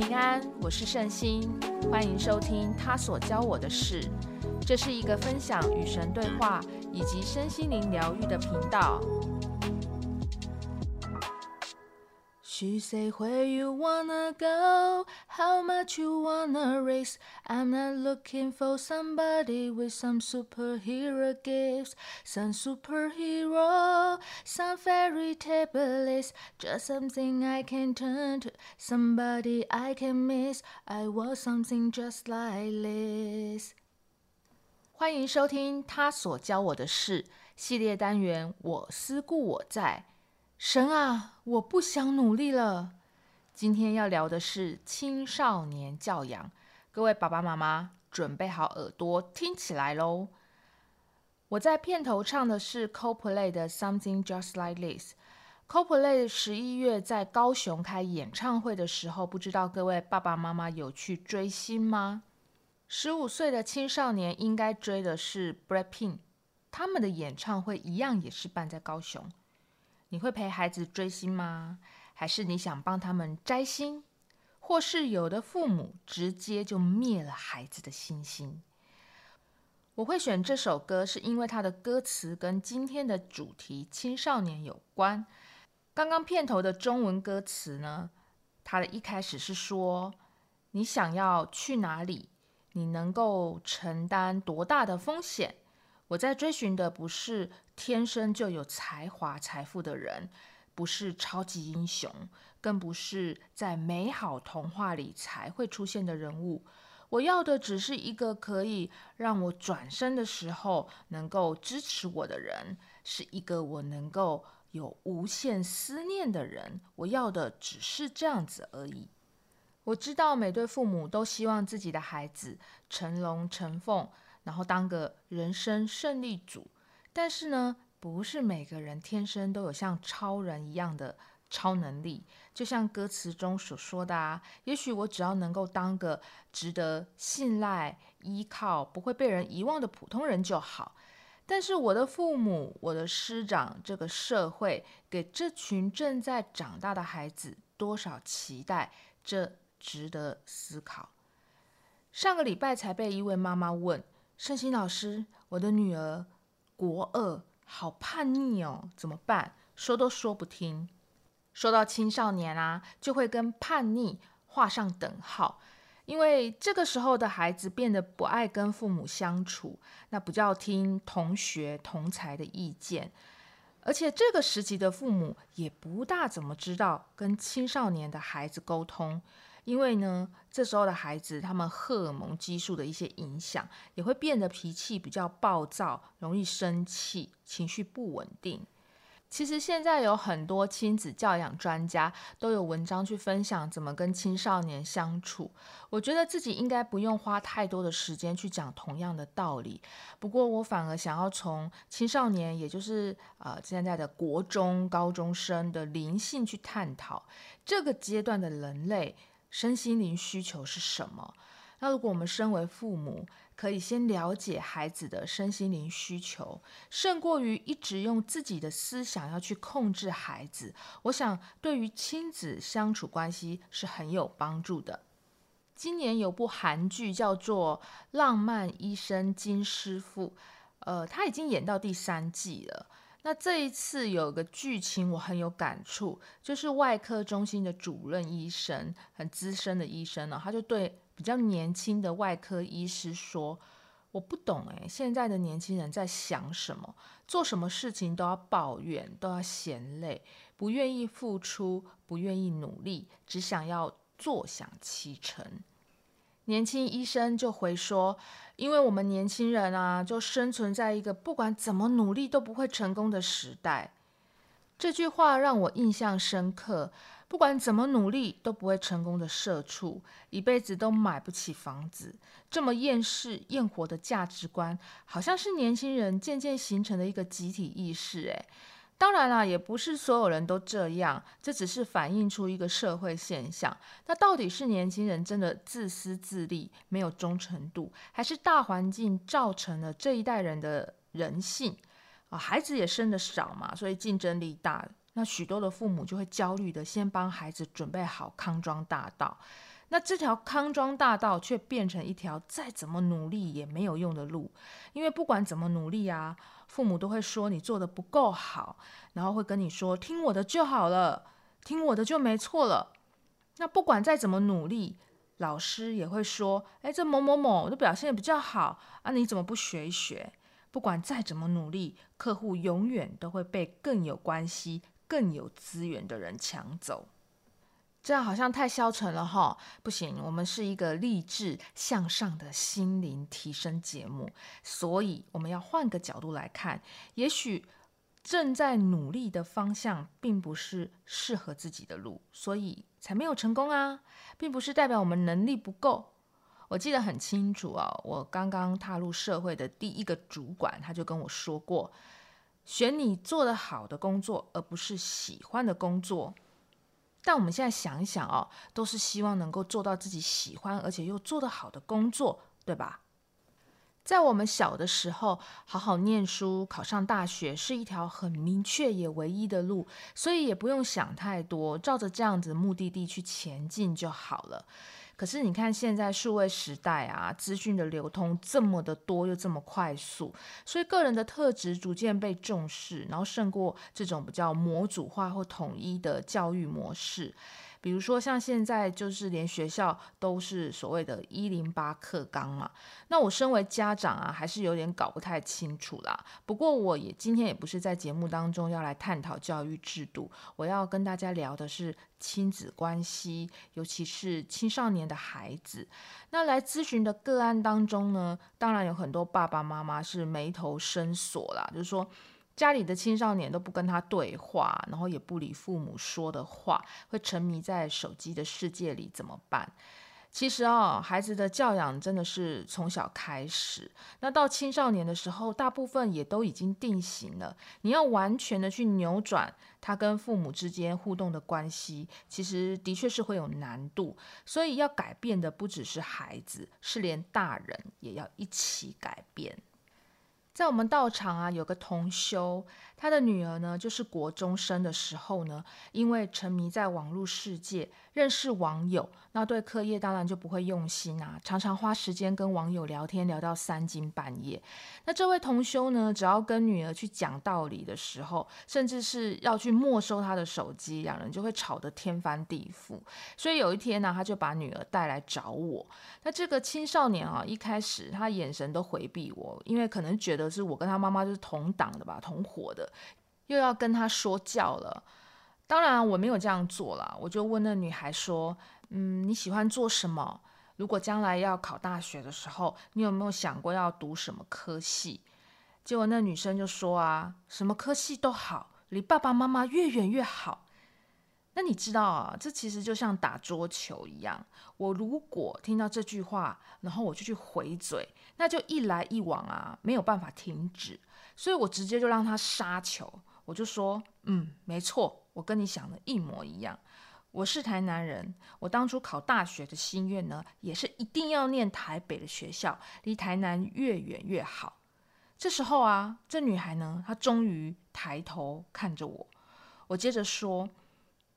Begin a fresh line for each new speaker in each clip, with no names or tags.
平安，我是圣心，欢迎收听他所教我的事。这是一个分享与神对话以及身心灵疗愈的频道。She say where you wanna go, how much you wanna race. I'm not looking for somebody with some superhero gifts, some superhero, some fairy tale just something I can turn to, somebody I can miss. I want something just like this. 欢迎收听他所教我的事系列单元，我思故我在。 神啊，我不想努力了。今天要聊的是青少年教养，各位爸爸妈妈准备好耳朵听起来喽。我在片头唱的是 CoPlay 的 Something Just Like This。CoPlay 十一月在高雄开演唱会的时候，不知道各位爸爸妈妈有去追星吗？十五岁的青少年应该追的是 Blackpink，他们的演唱会一样也是办在高雄。你会陪孩子追星吗？还是你想帮他们摘星？或是有的父母直接就灭了孩子的星星？我会选这首歌，是因为它的歌词跟今天的主题青少年有关。刚刚片头的中文歌词呢，它的一开始是说：“你想要去哪里？你能够承担多大的风险？”我在追寻的不是天生就有才华、财富的人，不是超级英雄，更不是在美好童话里才会出现的人物。我要的只是一个可以让我转身的时候能够支持我的人，是一个我能够有无限思念的人。我要的只是这样子而已。我知道每对父母都希望自己的孩子成龙成凤。然后当个人生胜利组，但是呢，不是每个人天生都有像超人一样的超能力。就像歌词中所说的啊，也许我只要能够当个值得信赖、依靠、不会被人遗忘的普通人就好。但是我的父母、我的师长、这个社会，给这群正在长大的孩子多少期待，这值得思考。上个礼拜才被一位妈妈问。圣心老师，我的女儿国二，好叛逆哦，怎么办？说都说不听。说到青少年啊，就会跟叛逆画上等号，因为这个时候的孩子变得不爱跟父母相处，那不叫听同学同才的意见，而且这个时期的父母也不大怎么知道跟青少年的孩子沟通。因为呢，这时候的孩子，他们荷尔蒙激素的一些影响，也会变得脾气比较暴躁，容易生气，情绪不稳定。其实现在有很多亲子教养专家都有文章去分享怎么跟青少年相处。我觉得自己应该不用花太多的时间去讲同样的道理。不过我反而想要从青少年，也就是呃现在的国中高中生的灵性去探讨这个阶段的人类。身心灵需求是什么？那如果我们身为父母，可以先了解孩子的身心灵需求，胜过于一直用自己的思想要去控制孩子。我想，对于亲子相处关系是很有帮助的。今年有部韩剧叫做《浪漫医生金师傅》，呃，他已经演到第三季了。那这一次有个剧情我很有感触，就是外科中心的主任医生，很资深的医生呢，他就对比较年轻的外科医师说：“我不懂诶，现在的年轻人在想什么？做什么事情都要抱怨，都要嫌累，不愿意付出，不愿意努力，只想要坐享其成。”年轻医生就回说：“因为我们年轻人啊，就生存在一个不管怎么努力都不会成功的时代。”这句话让我印象深刻。不管怎么努力都不会成功的社畜，一辈子都买不起房子，这么厌世厌活的价值观，好像是年轻人渐渐形成的一个集体意识。诶。当然啦，也不是所有人都这样，这只是反映出一个社会现象。那到底是年轻人真的自私自利，没有忠诚度，还是大环境造成了这一代人的人性？啊，孩子也生得少嘛，所以竞争力大，那许多的父母就会焦虑的先帮孩子准备好康庄大道。那这条康庄大道却变成一条再怎么努力也没有用的路，因为不管怎么努力啊，父母都会说你做得不够好，然后会跟你说听我的就好了，听我的就没错了。那不管再怎么努力，老师也会说，哎，这某某某的表现也比较好啊，你怎么不学一学？不管再怎么努力，客户永远都会被更有关系、更有资源的人抢走。这样好像太消沉了哈，不行，我们是一个励志向上的心灵提升节目，所以我们要换个角度来看，也许正在努力的方向并不是适合自己的路，所以才没有成功啊，并不是代表我们能力不够。我记得很清楚啊，我刚刚踏入社会的第一个主管，他就跟我说过，选你做得好的工作，而不是喜欢的工作。但我们现在想一想哦，都是希望能够做到自己喜欢而且又做得好的工作，对吧？在我们小的时候，好好念书，考上大学是一条很明确也唯一的路，所以也不用想太多，照着这样子目的地去前进就好了。可是你看，现在数位时代啊，资讯的流通这么的多又这么快速，所以个人的特质逐渐被重视，然后胜过这种比较模组化或统一的教育模式。比如说，像现在就是连学校都是所谓的“一零八课纲”嘛，那我身为家长啊，还是有点搞不太清楚啦。不过，我也今天也不是在节目当中要来探讨教育制度，我要跟大家聊的是亲子关系，尤其是青少年的孩子。那来咨询的个案当中呢，当然有很多爸爸妈妈是眉头深锁啦，就是说。家里的青少年都不跟他对话，然后也不理父母说的话，会沉迷在手机的世界里，怎么办？其实啊、哦，孩子的教养真的是从小开始，那到青少年的时候，大部分也都已经定型了。你要完全的去扭转他跟父母之间互动的关系，其实的确是会有难度。所以要改变的不只是孩子，是连大人也要一起改变。在我们道场啊，有个同修，他的女儿呢，就是国中生的时候呢，因为沉迷在网络世界，认识网友，那对课业当然就不会用心啊，常常花时间跟网友聊天，聊到三更半夜。那这位同修呢，只要跟女儿去讲道理的时候，甚至是要去没收她的手机，两人就会吵得天翻地覆。所以有一天呢，他就把女儿带来找我。那这个青少年啊，一开始他眼神都回避我，因为可能觉得是我跟他妈妈就是同党的吧，同伙的，又要跟他说教了。当然我没有这样做啦，我就问那女孩说：“嗯，你喜欢做什么？如果将来要考大学的时候，你有没有想过要读什么科系？”结果那女生就说：“啊，什么科系都好，离爸爸妈妈越远越好。”那你知道啊，这其实就像打桌球一样。我如果听到这句话，然后我就去回嘴，那就一来一往啊，没有办法停止。所以我直接就让他杀球，我就说：“嗯，没错。”我跟你想的一模一样，我是台南人，我当初考大学的心愿呢，也是一定要念台北的学校，离台南越远越好。这时候啊，这女孩呢，她终于抬头看着我，我接着说，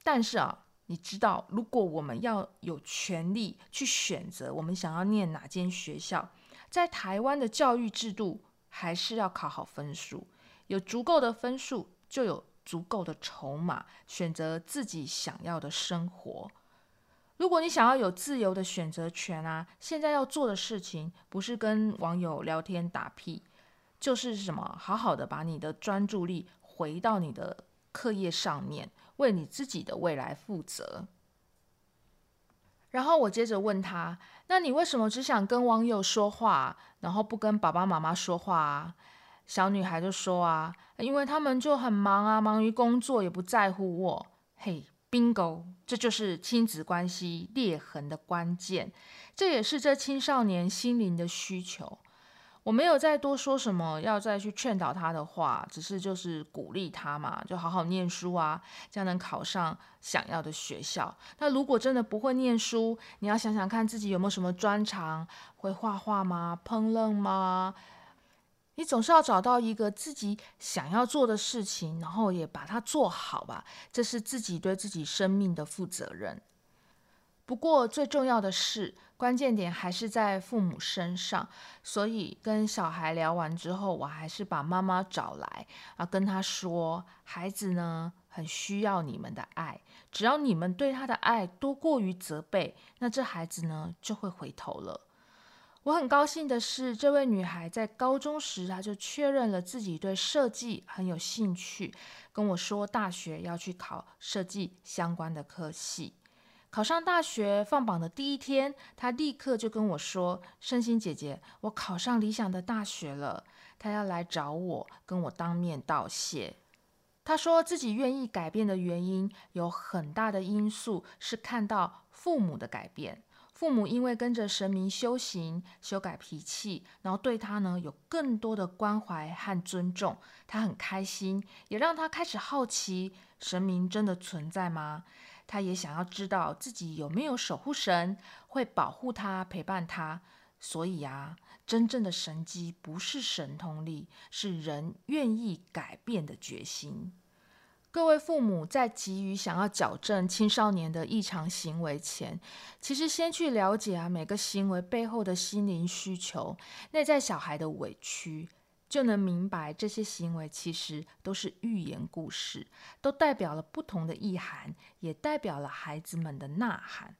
但是啊，你知道，如果我们要有权利去选择我们想要念哪间学校，在台湾的教育制度，还是要考好分数，有足够的分数就有。足够的筹码，选择自己想要的生活。如果你想要有自由的选择权啊，现在要做的事情不是跟网友聊天打屁，就是什么？好好的把你的专注力回到你的课业上面，为你自己的未来负责。然后我接着问他：那你为什么只想跟网友说话，然后不跟爸爸妈妈说话啊？小女孩就说啊，因为他们就很忙啊，忙于工作，也不在乎我。嘿，bingo，这就是亲子关系裂痕的关键，这也是这青少年心灵的需求。我没有再多说什么，要再去劝导他的话，只是就是鼓励他嘛，就好好念书啊，这样能考上想要的学校。那如果真的不会念书，你要想想看自己有没有什么专长，会画画吗？烹饪吗？你总是要找到一个自己想要做的事情，然后也把它做好吧。这是自己对自己生命的负责任。不过最重要的是，关键点还是在父母身上。所以跟小孩聊完之后，我还是把妈妈找来，啊，跟他说，孩子呢很需要你们的爱，只要你们对他的爱多过于责备，那这孩子呢就会回头了。我很高兴的是，这位女孩在高中时，她就确认了自己对设计很有兴趣，跟我说大学要去考设计相关的科系。考上大学放榜的第一天，她立刻就跟我说：“圣心姐姐，我考上理想的大学了。”她要来找我，跟我当面道谢。她说自己愿意改变的原因有很大的因素是看到父母的改变。父母因为跟着神明修行，修改脾气，然后对他呢有更多的关怀和尊重，他很开心，也让他开始好奇神明真的存在吗？他也想要知道自己有没有守护神会保护他、陪伴他。所以啊，真正的神迹不是神通力，是人愿意改变的决心。各位父母在急于想要矫正青少年的异常行为前，其实先去了解啊每个行为背后的心灵需求、内在小孩的委屈，就能明白这些行为其实都是寓言故事，都代表了不同的意涵，也代表了孩子们的呐喊。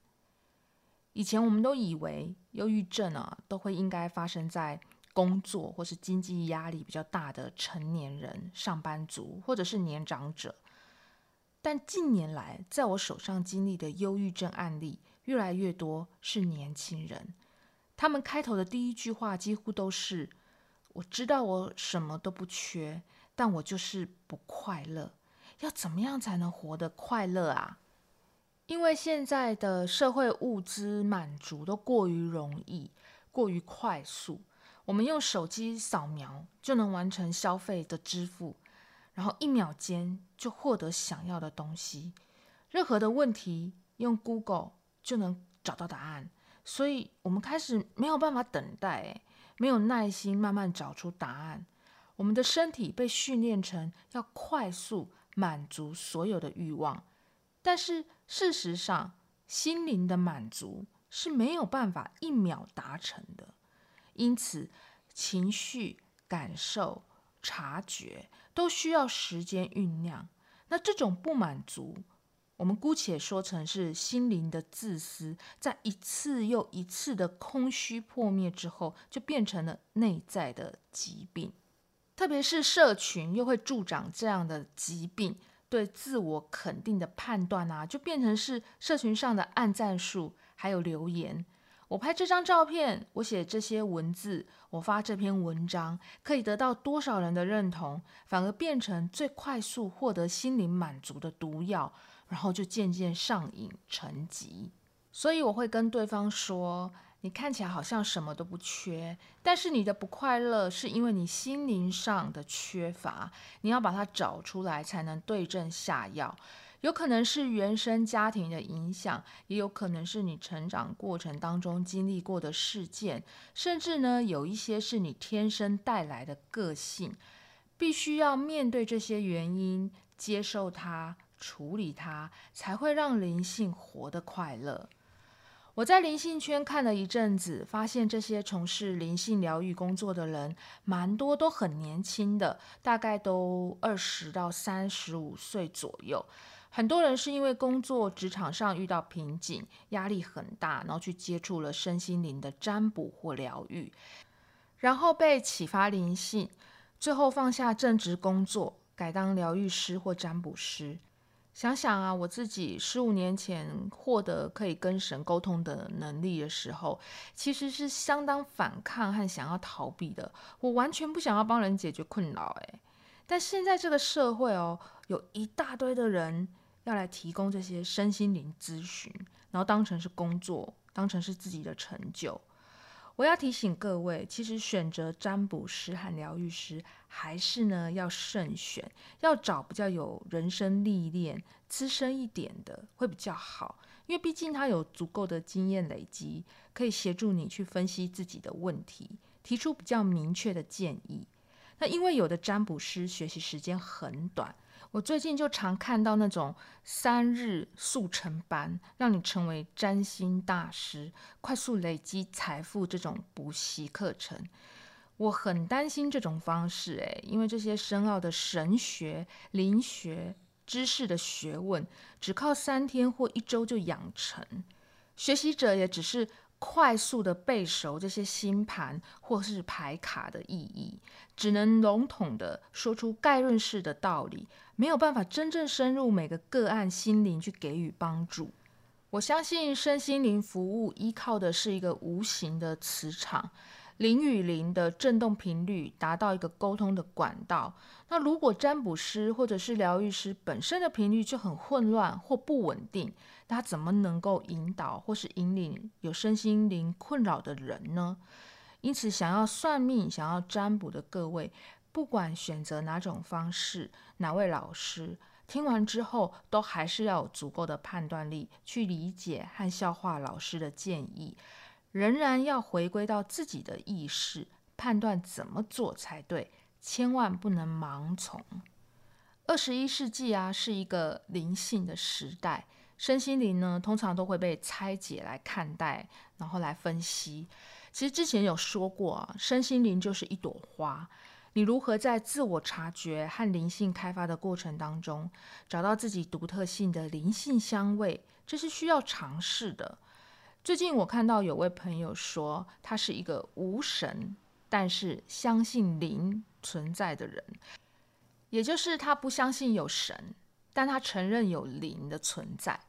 以前我们都以为忧郁症啊都会应该发生在工作或是经济压力比较大的成年人、上班族或者是年长者。但近年来，在我手上经历的忧郁症案例越来越多，是年轻人。他们开头的第一句话几乎都是：“我知道我什么都不缺，但我就是不快乐。要怎么样才能活得快乐啊？”因为现在的社会物资满足都过于容易，过于快速，我们用手机扫描就能完成消费的支付。然后一秒间就获得想要的东西，任何的问题用 Google 就能找到答案，所以我们开始没有办法等待，没有耐心慢慢找出答案。我们的身体被训练成要快速满足所有的欲望，但是事实上，心灵的满足是没有办法一秒达成的。因此，情绪感受。察觉都需要时间酝酿，那这种不满足，我们姑且说成是心灵的自私，在一次又一次的空虚破灭之后，就变成了内在的疾病。特别是社群又会助长这样的疾病，对自我肯定的判断啊，就变成是社群上的暗赞数，还有留言。我拍这张照片，我写这些文字，我发这篇文章，可以得到多少人的认同，反而变成最快速获得心灵满足的毒药，然后就渐渐上瘾成疾。所以我会跟对方说：“你看起来好像什么都不缺，但是你的不快乐是因为你心灵上的缺乏，你要把它找出来，才能对症下药。”有可能是原生家庭的影响，也有可能是你成长过程当中经历过的事件，甚至呢，有一些是你天生带来的个性，必须要面对这些原因，接受它，处理它，才会让灵性活得快乐。我在灵性圈看了一阵子，发现这些从事灵性疗愈工作的人，蛮多都很年轻的，大概都二十到三十五岁左右。很多人是因为工作职场上遇到瓶颈，压力很大，然后去接触了身心灵的占卜或疗愈，然后被启发灵性，最后放下正职工作，改当疗愈师或占卜师。想想啊，我自己十五年前获得可以跟神沟通的能力的时候，其实是相当反抗和想要逃避的，我完全不想要帮人解决困扰。诶，但现在这个社会哦，有一大堆的人。要来提供这些身心灵咨询，然后当成是工作，当成是自己的成就。我要提醒各位，其实选择占卜师和疗愈师，还是呢要慎选，要找比较有人生历练、资深一点的会比较好，因为毕竟他有足够的经验累积，可以协助你去分析自己的问题，提出比较明确的建议。那因为有的占卜师学习时间很短。我最近就常看到那种三日速成班，让你成为占星大师、快速累积财富这种补习课程。我很担心这种方式，诶，因为这些深奥的神学、灵学知识的学问，只靠三天或一周就养成，学习者也只是。快速的背熟这些星盘或是牌卡的意义，只能笼统的说出概论式的道理，没有办法真正深入每个个案心灵去给予帮助。我相信身心灵服务依靠的是一个无形的磁场。灵与灵的振动频率达到一个沟通的管道。那如果占卜师或者是疗愈师本身的频率就很混乱或不稳定，那他怎么能够引导或是引领有身心灵困扰的人呢？因此，想要算命、想要占卜的各位，不管选择哪种方式、哪位老师，听完之后都还是要有足够的判断力去理解和消化老师的建议。仍然要回归到自己的意识，判断怎么做才对，千万不能盲从。二十一世纪啊，是一个灵性的时代，身心灵呢，通常都会被拆解来看待，然后来分析。其实之前有说过啊，身心灵就是一朵花，你如何在自我察觉和灵性开发的过程当中，找到自己独特性的灵性香味，这是需要尝试的。最近我看到有位朋友说，他是一个无神，但是相信灵存在的人，也就是他不相信有神，但他承认有灵的存在。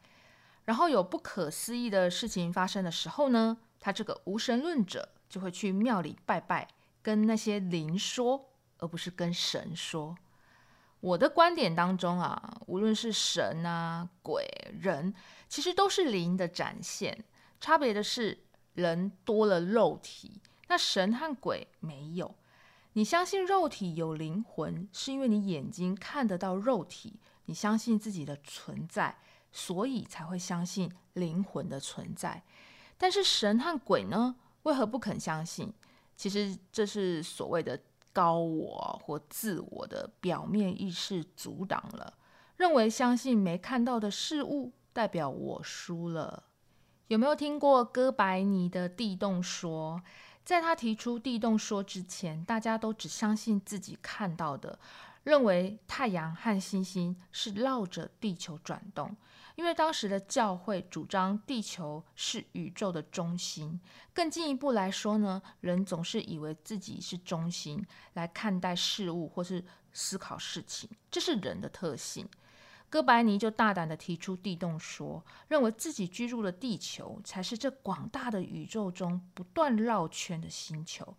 然后有不可思议的事情发生的时候呢，他这个无神论者就会去庙里拜拜，跟那些灵说，而不是跟神说。我的观点当中啊，无论是神啊、鬼、人，其实都是灵的展现。差别的是，人多了肉体，那神和鬼没有。你相信肉体有灵魂，是因为你眼睛看得到肉体，你相信自己的存在，所以才会相信灵魂的存在。但是神和鬼呢？为何不肯相信？其实这是所谓的高我或自我的表面意识阻挡了，认为相信没看到的事物代表我输了。有没有听过哥白尼的地动说？在他提出地动说之前，大家都只相信自己看到的，认为太阳和星星是绕着地球转动。因为当时的教会主张地球是宇宙的中心。更进一步来说呢，人总是以为自己是中心来看待事物或是思考事情，这是人的特性。哥白尼就大胆地提出地动说，认为自己居住的地球才是这广大的宇宙中不断绕圈的星球。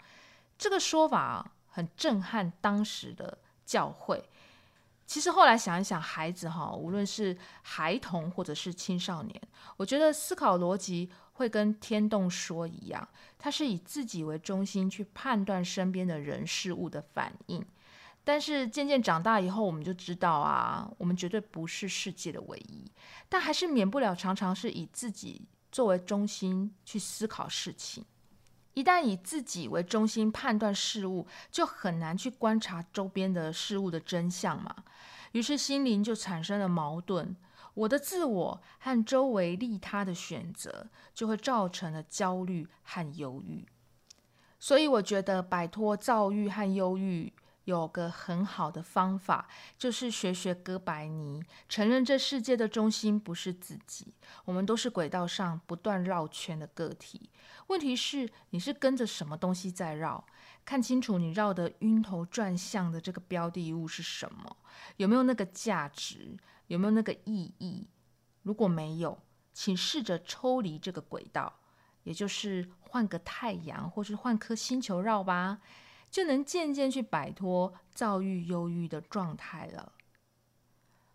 这个说法很震撼当时的教会。其实后来想一想，孩子哈，无论是孩童或者是青少年，我觉得思考逻辑会跟天动说一样，它是以自己为中心去判断身边的人事物的反应。但是渐渐长大以后，我们就知道啊，我们绝对不是世界的唯一，但还是免不了常常是以自己作为中心去思考事情。一旦以自己为中心判断事物，就很难去观察周边的事物的真相嘛。于是心灵就产生了矛盾，我的自我和周围利他的选择，就会造成了焦虑和忧郁。所以我觉得摆脱躁郁和忧郁。有个很好的方法，就是学学哥白尼，承认这世界的中心不是自己，我们都是轨道上不断绕圈的个体。问题是，你是跟着什么东西在绕？看清楚你绕得晕头转向的这个标的物是什么？有没有那个价值？有没有那个意义？如果没有，请试着抽离这个轨道，也就是换个太阳，或是换颗星球绕吧。就能渐渐去摆脱躁郁、忧郁的状态了。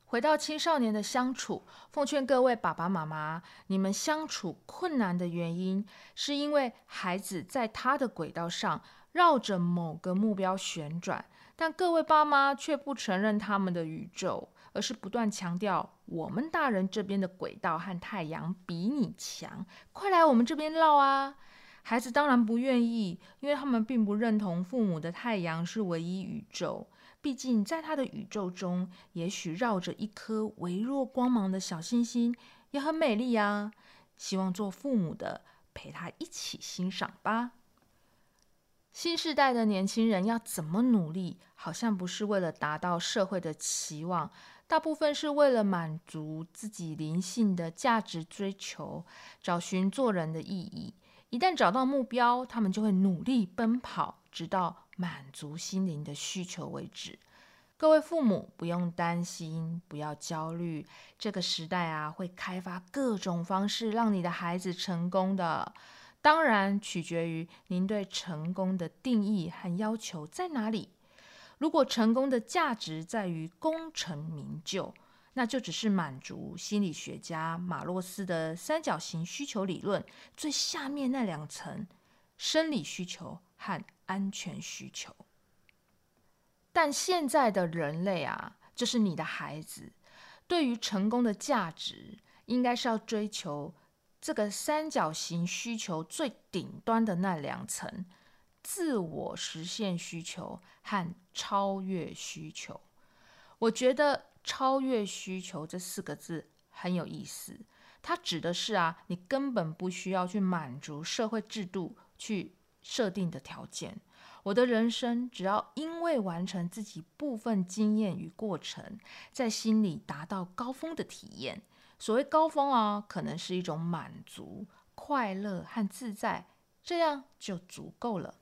回到青少年的相处，奉劝各位爸爸妈妈，你们相处困难的原因，是因为孩子在他的轨道上绕着某个目标旋转，但各位爸妈却不承认他们的宇宙，而是不断强调我们大人这边的轨道和太阳比你强，快来我们这边绕啊！孩子当然不愿意，因为他们并不认同父母的太阳是唯一宇宙。毕竟在他的宇宙中，也许绕着一颗微弱光芒的小星星，也很美丽呀。希望做父母的陪他一起欣赏吧。新时代的年轻人要怎么努力？好像不是为了达到社会的期望，大部分是为了满足自己灵性的价值追求，找寻做人的意义。一旦找到目标，他们就会努力奔跑，直到满足心灵的需求为止。各位父母不用担心，不要焦虑，这个时代啊，会开发各种方式让你的孩子成功的。当然，取决于您对成功的定义和要求在哪里。如果成功的价值在于功成名就，那就只是满足心理学家马洛斯的三角形需求理论最下面那两层：生理需求和安全需求。但现在的人类啊，就是你的孩子，对于成功的价值，应该是要追求。这个三角形需求最顶端的那两层，自我实现需求和超越需求。我觉得“超越需求”这四个字很有意思，它指的是啊，你根本不需要去满足社会制度去设定的条件。我的人生只要因为完成自己部分经验与过程，在心里达到高峰的体验。所谓高峰啊，可能是一种满足、快乐和自在，这样就足够了。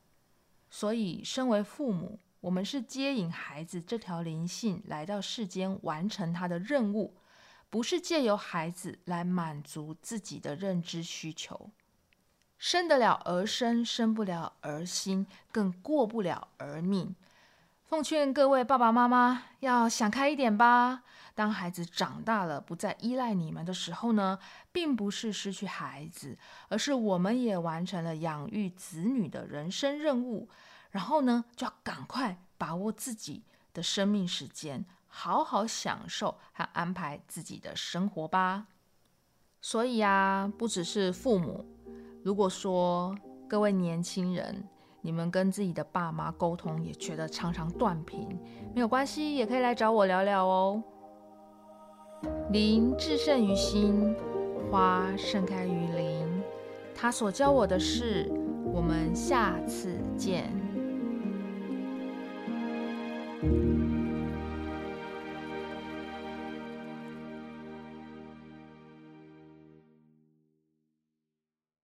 所以，身为父母，我们是接引孩子这条灵性来到世间，完成他的任务，不是借由孩子来满足自己的认知需求。生得了儿身，生不了儿心，更过不了儿命。奉劝各位爸爸妈妈要想开一点吧。当孩子长大了，不再依赖你们的时候呢，并不是失去孩子，而是我们也完成了养育子女的人生任务。然后呢，就要赶快把握自己的生命时间，好好享受和安排自己的生活吧。所以啊，不只是父母，如果说各位年轻人，你们跟自己的爸妈沟通也觉得常常断频，没有关系，也可以来找我聊聊哦。林至胜于心，花盛开于林。他所教我的事，我们下次见。